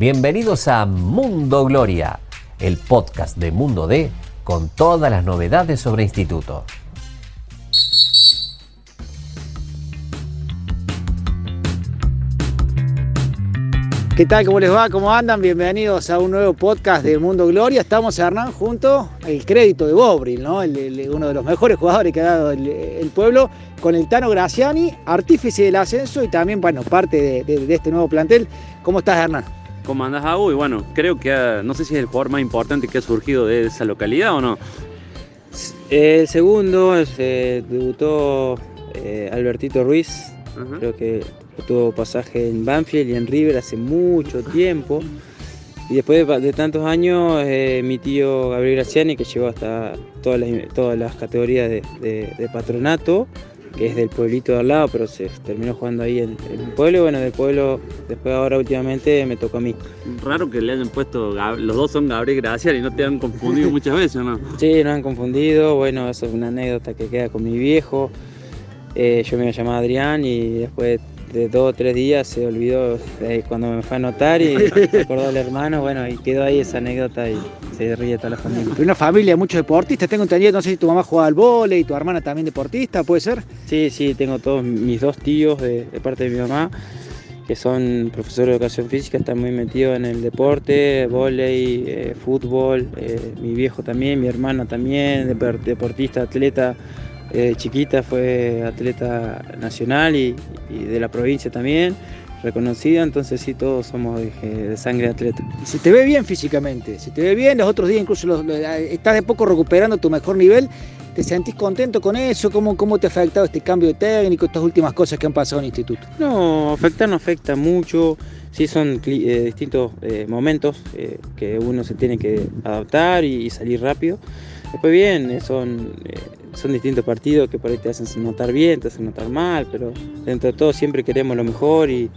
Bienvenidos a Mundo Gloria, el podcast de Mundo D con todas las novedades sobre instituto. ¿Qué tal? ¿Cómo les va? ¿Cómo andan? Bienvenidos a un nuevo podcast de Mundo Gloria. Estamos, Hernán, junto al crédito de Bobril, ¿no? uno de los mejores jugadores que ha dado el, pueblo, con el Tano Graciani, artífice del ascenso y también, parte de, este nuevo plantel. ¿Cómo estás, Hernán? ¿Cómo andás, Agu? Y bueno, creo que ah, no sé si es el jugador más importante que ha surgido de esa localidad o no. El segundo, eh, debutó eh, Albertito Ruiz, creo que tuvo pasaje en Banfield y en River hace mucho tiempo. Y después de, tantos años, eh, mi tío Gabriel Graciani, que llegó hasta todas las, todas las categorías de, patronato, que es del pueblito de al lado, pero se terminó jugando ahí en, el pueblo. Y bueno, del pueblo, después ahora últimamente me tocó a mí. Raro que le hayan puesto, los dos son Gabriel Graciani y no te han confundido muchas veces, ¿no? Sí, nos han confundido. Bueno, eso es una anécdota que queda con mi viejo. Eh, yo me llamaba Adrián y después de dos o tres días se olvidó cuando me fue a notar y se acordó el hermano, bueno, y quedó ahí esa anécdota y se ríe toda la familia. Una familia de muchos deportistas, tengo entendido, no sé si tu mamá jugaba al vóley y tu hermana también deportista, ¿puede ser? Sí, sí, tengo todos mis dos tíos de, parte de mi mamá que son profesores de educación física, están muy metidos en el deporte, vóley, eh, fútbol, eh, mi viejo también, mi hermano también, deportista, atleta, eh, chiquita fue atleta nacional y, de la provincia también, reconocida, entonces sí, todos somos de, sangre atleta. Si te ve bien físicamente, si te ve bien, los otros días incluso estás de poco recuperando tu mejor nivel, ¿te sentís contento con eso? ¿Cómo, ¿Cómo te ha afectado este cambio de técnico, estas últimas cosas que han pasado en el instituto? No, afecta no afecta mucho, sí son eh, distintos eh, momentos que uno se tiene que adaptar y, salir rápido. Después bien, son son distintos partidos que por ahí te hacen notar bien, te hacen notar mal, pero dentro de todo siempre queremos lo mejor y,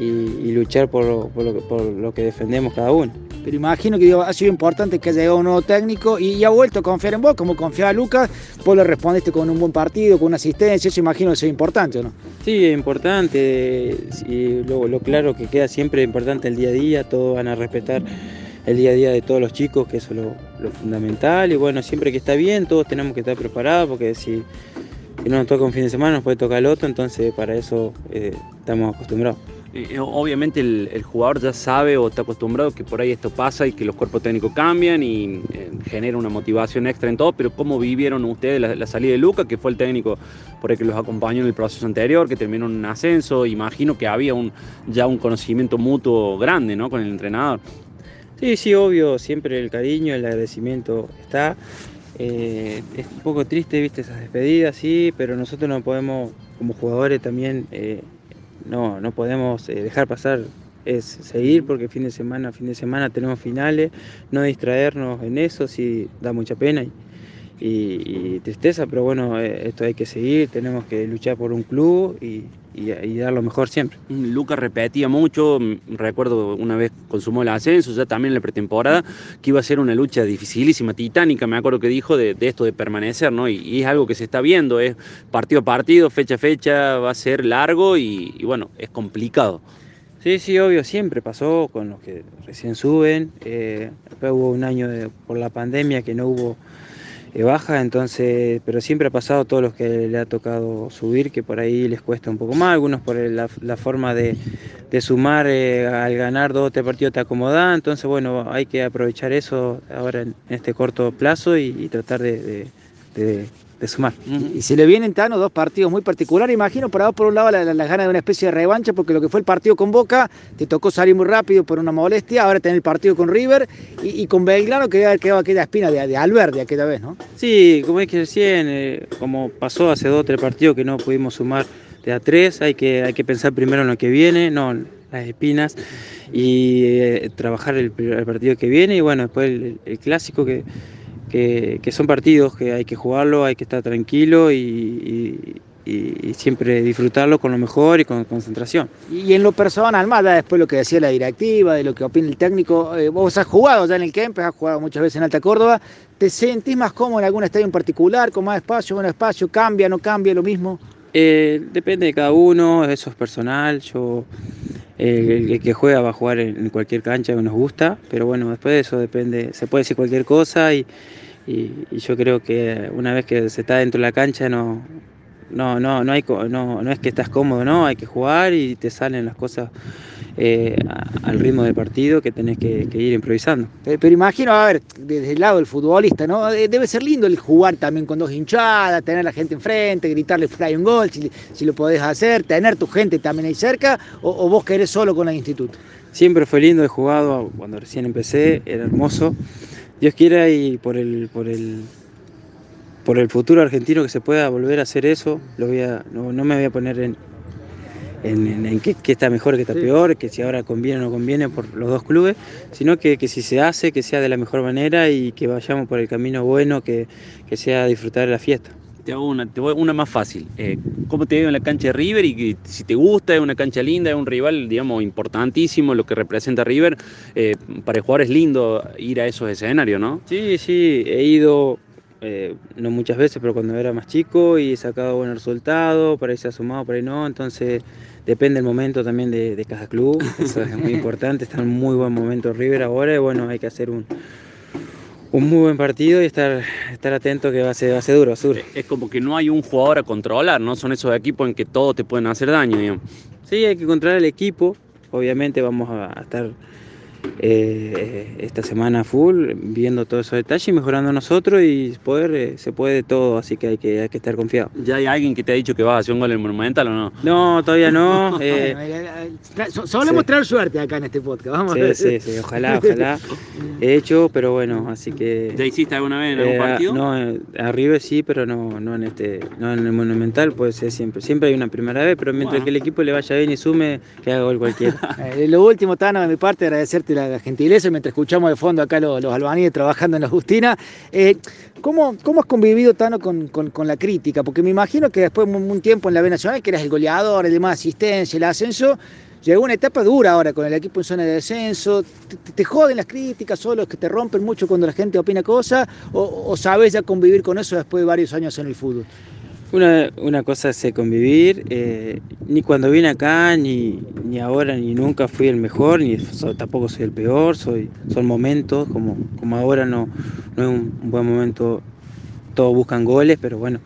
luchar por lo, que defendemos cada uno. Pero imagino que ha sido importante que haya llegado un nuevo técnico y, ha vuelto a confiar en vos, como confiaba Lucas, vos le respondiste con un buen partido, con una asistencia, eso imagino que es importante, ¿no? Sí, es importante, y lo, lo claro que queda siempre importante el día a día, todos van a respetar el día a día de todos los chicos, que eso es lo, fundamental. Y bueno, siempre que está bien, todos tenemos que estar preparados, porque si, no nos toca un fin de semana, nos puede tocar el otro, entonces para eso eh, estamos acostumbrados. Eh, obviamente el, jugador ya sabe o está acostumbrado que por ahí esto pasa y que los cuerpos técnicos cambian y eh, genera una motivación extra en todo, pero ¿cómo vivieron ustedes la, salida de Luca, que fue el técnico por el que los acompañó en el proceso anterior, que terminó en un ascenso? Imagino que había un, ya un conocimiento mutuo grande ¿no? con el entrenador. Sí, sí, obvio, siempre el cariño, el agradecimiento está. Eh, es un poco triste, viste, esas despedidas, sí, pero nosotros no podemos, como jugadores también, eh, no, no podemos eh, dejar pasar, es seguir porque fin de semana, fin de semana tenemos finales, no distraernos en eso, sí, da mucha pena tristeza, pero bueno, esto hay que seguir, tenemos que luchar por un club y, y, dar lo mejor siempre. Lucas repetía mucho, recuerdo una vez consumó el ascenso, ya también en la pretemporada, que iba a ser una lucha dificilísima, titánica, me acuerdo que dijo de, esto de permanecer, ¿no? Y, es algo que se está viendo, es partido a partido, fecha a fecha, va a ser largo y, bueno, es complicado. Sí, sí, obvio, siempre pasó con los que recién suben. Eh, después hubo un año por la pandemia que no hubo baja, entonces, pero siempre ha pasado todos los que le ha tocado subir, que por ahí les cuesta un poco más, algunos por la, forma de, sumar eh, al ganar dos o tres partidos te acomoda, entonces bueno, hay que aprovechar eso ahora en, este corto plazo y, tratar de sumar. Y se le vienen, Tano, dos partidos muy particulares. Imagino, para por un lado, las la, ganas de una especie de revancha, porque lo que fue el partido con Boca, te tocó salir muy rápido por una molestia. Ahora tener el partido con River y, con Belgrano, que quedado aquella espina de, de Alberdi aquella vez, ¿no? Sí, como es que recién, eh, como pasó hace dos o tres partidos que no pudimos sumar de a tres, hay que, hay que pensar primero en lo que viene, no las espinas, y eh, trabajar el, partido que viene, y bueno, después el clásico que que, son partidos que hay que jugarlo, hay que estar tranquilo y, siempre disfrutarlo con lo mejor y con concentración. Y en lo personal, más después lo que decía la directiva, de lo que opina el técnico, eh, vos has jugado ya en el Kempes, has jugado muchas veces en Alta Córdoba, ¿te sentís más cómodo en algún estadio en particular, con más espacio, menos espacio, cambia, no cambia, lo mismo? Eh, depende de cada uno, eso es personal, yo el, que juega va a jugar en, cualquier cancha que nos gusta, pero bueno, después de eso depende, se puede decir cualquier cosa y, yo creo que una vez que se está dentro de la cancha no, no, no, no, hay, no, no es que estás cómodo, no, hay que jugar y te salen las cosas eh, al ritmo del partido que tenés que, ir improvisando. Pero, imagino, a ver, desde el lado del futbolista, ¿no? Debe ser lindo el jugar también con dos hinchadas, tener a la gente enfrente, gritarle fly un gol, si, lo podés hacer, tener tu gente también ahí cerca, o, vos querés solo con el instituto. Siempre fue lindo, he jugado cuando recién empecé, era hermoso. Dios quiera y por el, por el, por el futuro argentino que se pueda volver a hacer eso, lo voy a, no me voy a poner en, en, qué, está mejor, qué está peor, que si ahora conviene o no conviene por los dos clubes, sino que, si se hace, que sea de la mejor manera y que vayamos por el camino bueno, que, sea disfrutar de la fiesta. Te hago una, te voy, una más fácil. Eh, ¿Cómo te veo en la cancha de River? Y si te gusta, es una cancha linda, es un rival, digamos, importantísimo lo que representa River. Eh, para el jugador es lindo ir a esos escenarios, ¿no? Sí, sí, he ido eh, no muchas veces, pero cuando era más chico y he sacado buenos resultados, por ahí se ha sumado, por ahí no, entonces depende del momento también de, cada club, eso es muy importante, está en un muy buen momento River ahora y bueno, hay que hacer un, un muy buen partido y estar, estar atento que va a ser, va a ser duro, duro. Es como que no hay un jugador a controlar, ¿no? Son esos equipos en que todos te pueden hacer daño, Sí, hay que controlar el equipo, obviamente vamos a estar eh, esta semana full, viendo todos esos detalles y mejorando nosotros y poder, eh, se puede todo, así que hay que, hay que estar confiado. ¿Ya hay alguien que te ha dicho que vas a hacer un gol en el Monumental o no? No, todavía no. Eh, Solemos traer suerte acá en este podcast, vamos sí, Sí, sí, ojalá, ojalá. He hecho, pero bueno, así que... ¿Ya hiciste alguna vez en algún partido? No, arriba sí, pero no, no, en este, no en el Monumental, puede ser siempre. Siempre hay una primera vez, pero mientras que el equipo le vaya bien y sume, que haga gol cualquiera. lo último, Tano, de mi parte, agradecerte la, gentileza mientras escuchamos de fondo acá los, los albaníes trabajando en la Justina. Eh, ¿cómo, ¿Cómo has convivido, Tano, con, con, la crítica? Porque me imagino que después de un, tiempo en la B Nacional, que eras el goleador, el demás asistencia, el ascenso, llegó una etapa dura ahora con el equipo en zona de descenso. ¿Te, joden las críticas solo, que te rompen mucho cuando la gente opina cosas? O, ¿O sabes ya convivir con eso después de varios años en el fútbol? Una, una cosa es convivir, eh, ni cuando vine acá, ni, ni, ahora, ni nunca fui el mejor, ni tampoco soy el peor, soy, son momentos, como, como ahora no, no es un, buen momento, todos buscan goles, pero bueno,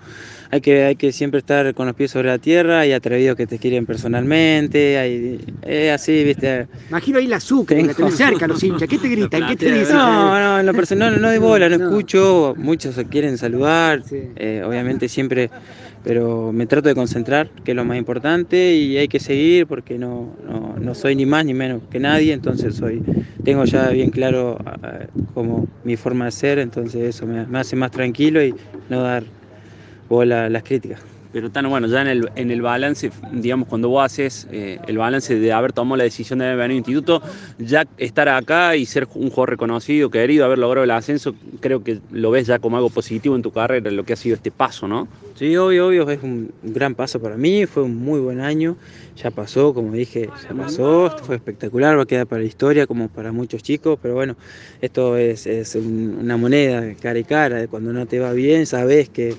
hay que, hay que siempre estar con los pies sobre la tierra, hay atrevidos que te quieren personalmente, hay, es así, viste. Imagino ahí la azúcar, que te cerca los hinchas, ¿qué te gritan? ¿Qué te dicen? No, no, en lo personal no, de bola, no, escucho, muchos se quieren saludar, eh, obviamente siempre, pero me trato de concentrar, que es lo más importante, y hay que seguir porque no, no, soy ni más ni menos que nadie, entonces soy, tengo ya bien claro eh, como mi forma de ser, entonces eso me hace más tranquilo y no dar las críticas. Pero tan bueno, ya en el, en el balance, digamos, cuando vos haces eh, el balance de haber tomado la decisión de venido al instituto, ya estar acá y ser un jugador reconocido, querido, haber logrado el ascenso, creo que lo ves ya como algo positivo en tu carrera, lo que ha sido este paso, ¿no? Sí, obvio, obvio, es un gran paso para mí, fue un muy buen año, ya pasó, como dije, ya pasó, esto fue espectacular, va a quedar para la historia como para muchos chicos, pero bueno, esto es, una moneda cara y cara, cuando no te va bien sabes que,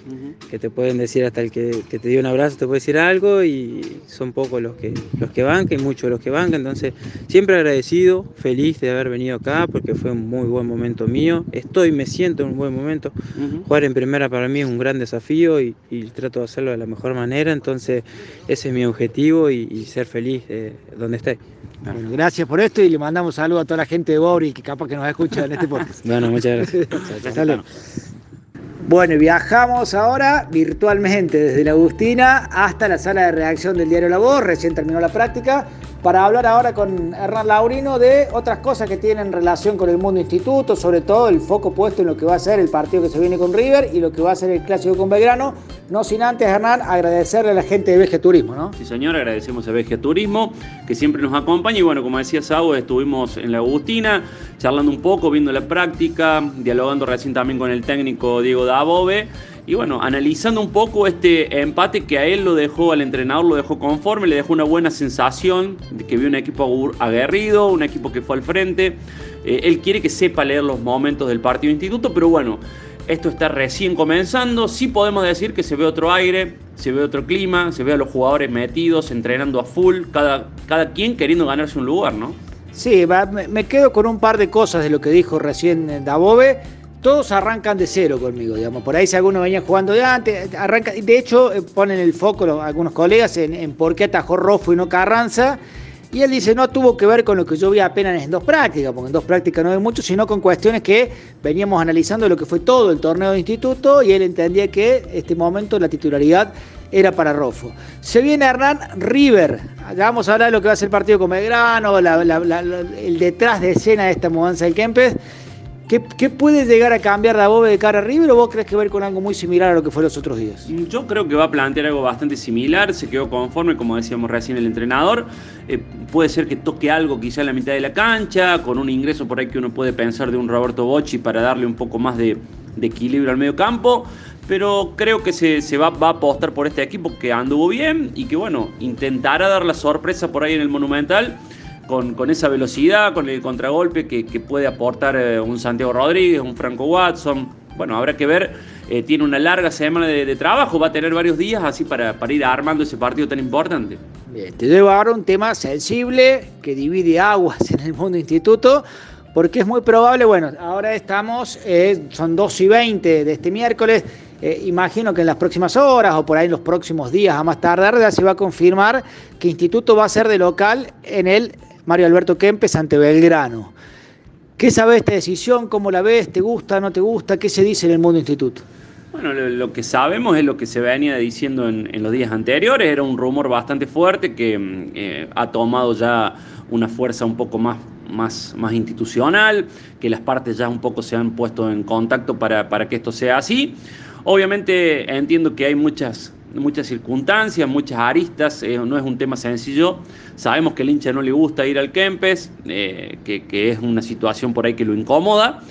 que te pueden decir hasta el que, te dio un abrazo te puede decir algo y son pocos los que, los que bancan, muchos los que bancan, entonces siempre agradecido, feliz de haber venido acá porque fue un muy buen momento mío, estoy, me siento en un buen momento, jugar en primera para mí es un gran desafío y, y trato de hacerlo de la mejor manera, entonces ese es mi objetivo y, ser feliz donde esté. Bueno, gracias por esto y le mandamos saludos a toda la gente de Bobri que capaz que nos escucha en este podcast. bueno, muchas gracias. Bueno, viajamos ahora virtualmente desde la Agustina hasta la sala de redacción del diario La Voz, recién terminó la práctica, para hablar ahora con Hernán Laurino de otras cosas que tienen relación con el mundo instituto, sobre todo el foco puesto en lo que va a ser el partido que se viene con River y lo que va a ser el clásico con Belgrano. No sin antes, Hernán, agradecerle a la gente de Veje Turismo, ¿no? Sí, señor, agradecemos a Veje Turismo, que siempre nos acompaña. Y bueno, como decía Sau, estuvimos en la Agustina, charlando un poco, viendo la práctica, dialogando recién también con el técnico Diego Dabove y bueno, analizando un poco este empate que a él lo dejó, al entrenador lo dejó conforme, le dejó una buena sensación de que vio un equipo aguerrido, un equipo que fue al frente. Eh, él quiere que sepa leer los momentos del partido instituto, pero bueno, esto está recién comenzando, sí podemos decir que se ve otro aire, se ve otro clima, se ve a los jugadores metidos, entrenando a full, cada, cada quien queriendo ganarse un lugar, ¿no? Sí, me quedo con un par de cosas de lo que dijo recién Dabove todos arrancan de cero conmigo, digamos. Por ahí si alguno venía jugando de antes, arranca, de hecho eh, ponen el foco algunos colegas en, por qué atajó Rofo y no Carranza. Y él dice, no tuvo que ver con lo que yo vi apenas en dos prácticas, porque en dos prácticas no hay mucho, sino con cuestiones que veníamos analizando lo que fue todo el torneo de instituto y él entendía que este momento la titularidad era para Rofo. Se viene Hernán River. Ya vamos a hablar de lo que va a ser el partido con Belgrano, el detrás de escena de esta mudanza del Kempes. ¿Qué, puede llegar a cambiar la Bobe de cara a River o vos crees que va a ir con algo muy similar a lo que fue los otros días? Yo creo que va a plantear algo bastante similar, se quedó conforme, como decíamos recién el entrenador. Eh, puede ser que toque algo quizá en la mitad de la cancha, con un ingreso por ahí que uno puede pensar de un Roberto Bocci para darle un poco más de, equilibrio al medio campo pero creo que se, va, va, a apostar por este equipo que anduvo bien y que, bueno, intentará dar la sorpresa por ahí en el Monumental con, esa velocidad, con el contragolpe que, puede aportar eh, un Santiago Rodríguez, un Franco Watson. Bueno, habrá que ver. Eh, tiene una larga semana de, trabajo, va a tener varios días así para, para ir armando ese partido tan importante. Te debo ahora un tema sensible que divide aguas en el mundo instituto, porque es muy probable, bueno, ahora estamos, eh, son 2 y 20 de este miércoles, imagino que en las próximas horas o por ahí en los próximos días, a más tardar, ya se va a confirmar que Instituto va a ser de local en el Mario Alberto Kempes ante Belgrano. ¿Qué sabe esta decisión? ¿Cómo la ves? ¿Te gusta? ¿No te gusta? ¿Qué se dice en el mundo instituto? Bueno, lo, que sabemos es lo que se venía diciendo en, los días anteriores. Era un rumor bastante fuerte que mm, eh, ha tomado ya una fuerza un poco más, más, más institucional, que las partes ya un poco se han puesto en contacto para, para que esto sea así. Obviamente entiendo que hay muchas muchas circunstancias, muchas aristas, eh, no es un tema sencillo. Sabemos que el hincha no le gusta ir al Kempes, eh, que, que, es una situación por ahí que lo incomoda.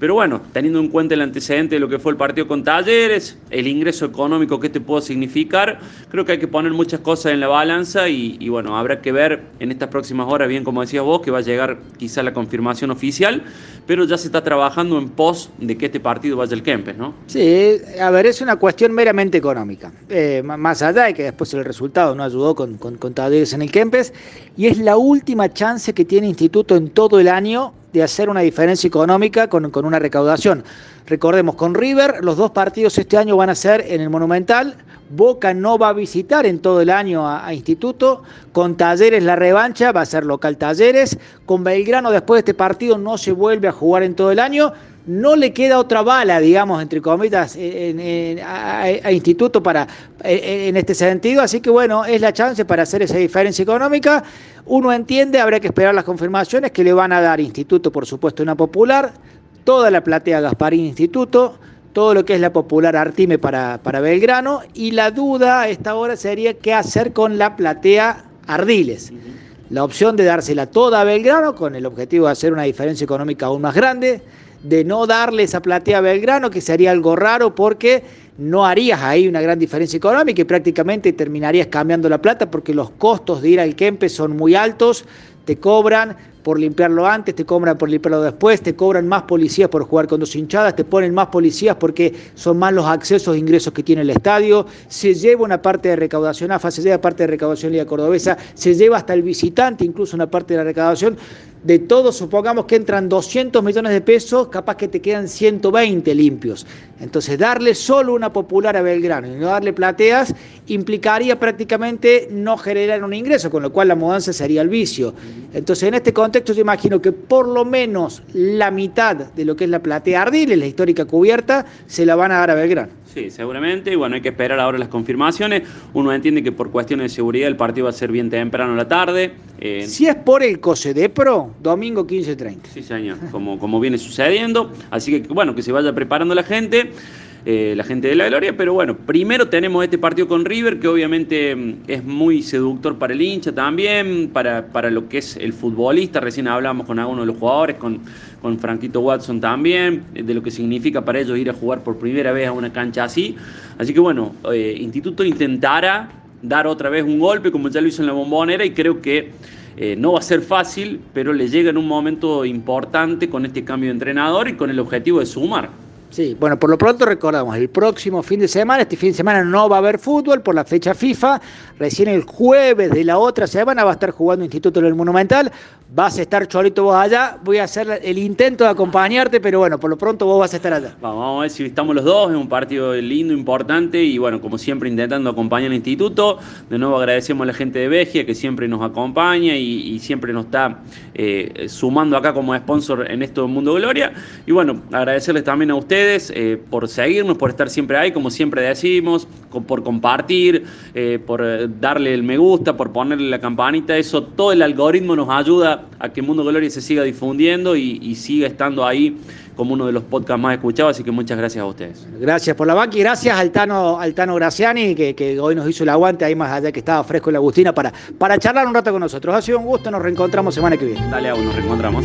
Pero bueno, teniendo en cuenta el antecedente de lo que fue el partido con Talleres, el ingreso económico que este puede significar, creo que hay que poner muchas cosas en la balanza y, bueno, habrá que ver en estas próximas horas, bien como decías vos, que va a llegar quizá la confirmación oficial, pero ya se está trabajando en pos de que este partido vaya al Kempes, ¿no? Sí, a ver, es una cuestión meramente económica, eh, más allá de que después el resultado no ayudó con, con, con Talleres en el Kempes, y es la última chance que tiene Instituto en todo el año de hacer una diferencia económica con, una recaudación. Recordemos, con River los dos partidos este año van a ser en el Monumental. Boca no va a visitar en todo el año a, Instituto. Con Talleres la revancha va a ser local Talleres. Con Belgrano después de este partido no se vuelve a jugar en todo el año no le queda otra bala, digamos, entre comillas, a, Instituto para, en este sentido. Así que bueno, es la chance para hacer esa diferencia económica. Uno entiende, habrá que esperar las confirmaciones que le van a dar Instituto, por supuesto, una popular, toda la platea Gasparín Instituto, todo lo que es la popular Artime para, para Belgrano, y la duda a esta hora sería qué hacer con la platea Ardiles. La opción de dársela toda a Belgrano con el objetivo de hacer una diferencia económica aún más grande de no darle esa platea a Belgrano, que sería algo raro porque no harías ahí una gran diferencia económica y prácticamente terminarías cambiando la plata porque los costos de ir al Kempe son muy altos, te cobran por limpiarlo antes, te cobran por limpiarlo después, te cobran más policías por jugar con dos hinchadas, te ponen más policías porque son más los accesos e ingresos que tiene el estadio, se lleva una parte de recaudación AFA, se lleva parte de recaudación Liga Cordobesa, se lleva hasta el visitante incluso una parte de la recaudación, de todo supongamos que entran 200 millones de pesos, capaz que te quedan 120 limpios. Entonces darle solo una popular a Belgrano y no darle plateas implicaría prácticamente no generar un ingreso, con lo cual la mudanza sería el vicio. Entonces en este contexto yo imagino que por lo menos la mitad de lo que es la platea Ardiles, la histórica cubierta, se la van a dar a Belgrano. Sí, seguramente. Y bueno, hay que esperar ahora las confirmaciones. Uno entiende que por cuestiones de seguridad el partido va a ser bien temprano en la tarde. Eh, si es por el COSEDEPRO, domingo 15.30. Sí, señor, como, como viene sucediendo. Así que bueno, que se vaya preparando la gente. Eh, la gente de la Gloria, pero bueno, primero tenemos este partido con River, que obviamente mm, es muy seductor para el hincha también, para, para lo que es el futbolista, recién hablamos con algunos de los jugadores, con, con Franquito Watson también, de lo que significa para ellos ir a jugar por primera vez a una cancha así, así que bueno, eh, Instituto intentará dar otra vez un golpe como ya lo hizo en la bombonera y creo que eh, no va a ser fácil, pero le llega en un momento importante con este cambio de entrenador y con el objetivo de sumar. Sí, bueno, por lo pronto recordamos, el próximo fin de semana, este fin de semana no va a haber fútbol por la fecha FIFA, recién el jueves de la otra semana va a estar jugando Instituto del Monumental, vas a estar Cholito vos allá, voy a hacer el intento de acompañarte, pero bueno, por lo pronto vos vas a estar allá. Vamos, a ver si estamos los dos, es un partido lindo, importante y bueno, como siempre intentando acompañar al instituto, de nuevo agradecemos a la gente de Vegia que siempre nos acompaña y, siempre nos está eh, sumando acá como sponsor en esto del Mundo Gloria. Y bueno, agradecerles también a ustedes eh, por seguirnos, por estar siempre ahí, como siempre decimos, por compartir, eh, por eh, darle el me gusta, por ponerle la campanita. Eso, todo el algoritmo nos ayuda a que Mundo Gloria se siga difundiendo y, siga estando ahí como uno de los podcasts más escuchados, así que muchas gracias a ustedes. Gracias por la banca y gracias al Tano, al Graciani, que, hoy nos hizo el aguante ahí más allá que estaba fresco en la Agustina para, para charlar un rato con nosotros. Ha sido un gusto, nos reencontramos semana que viene. Dale, aún nos reencontramos.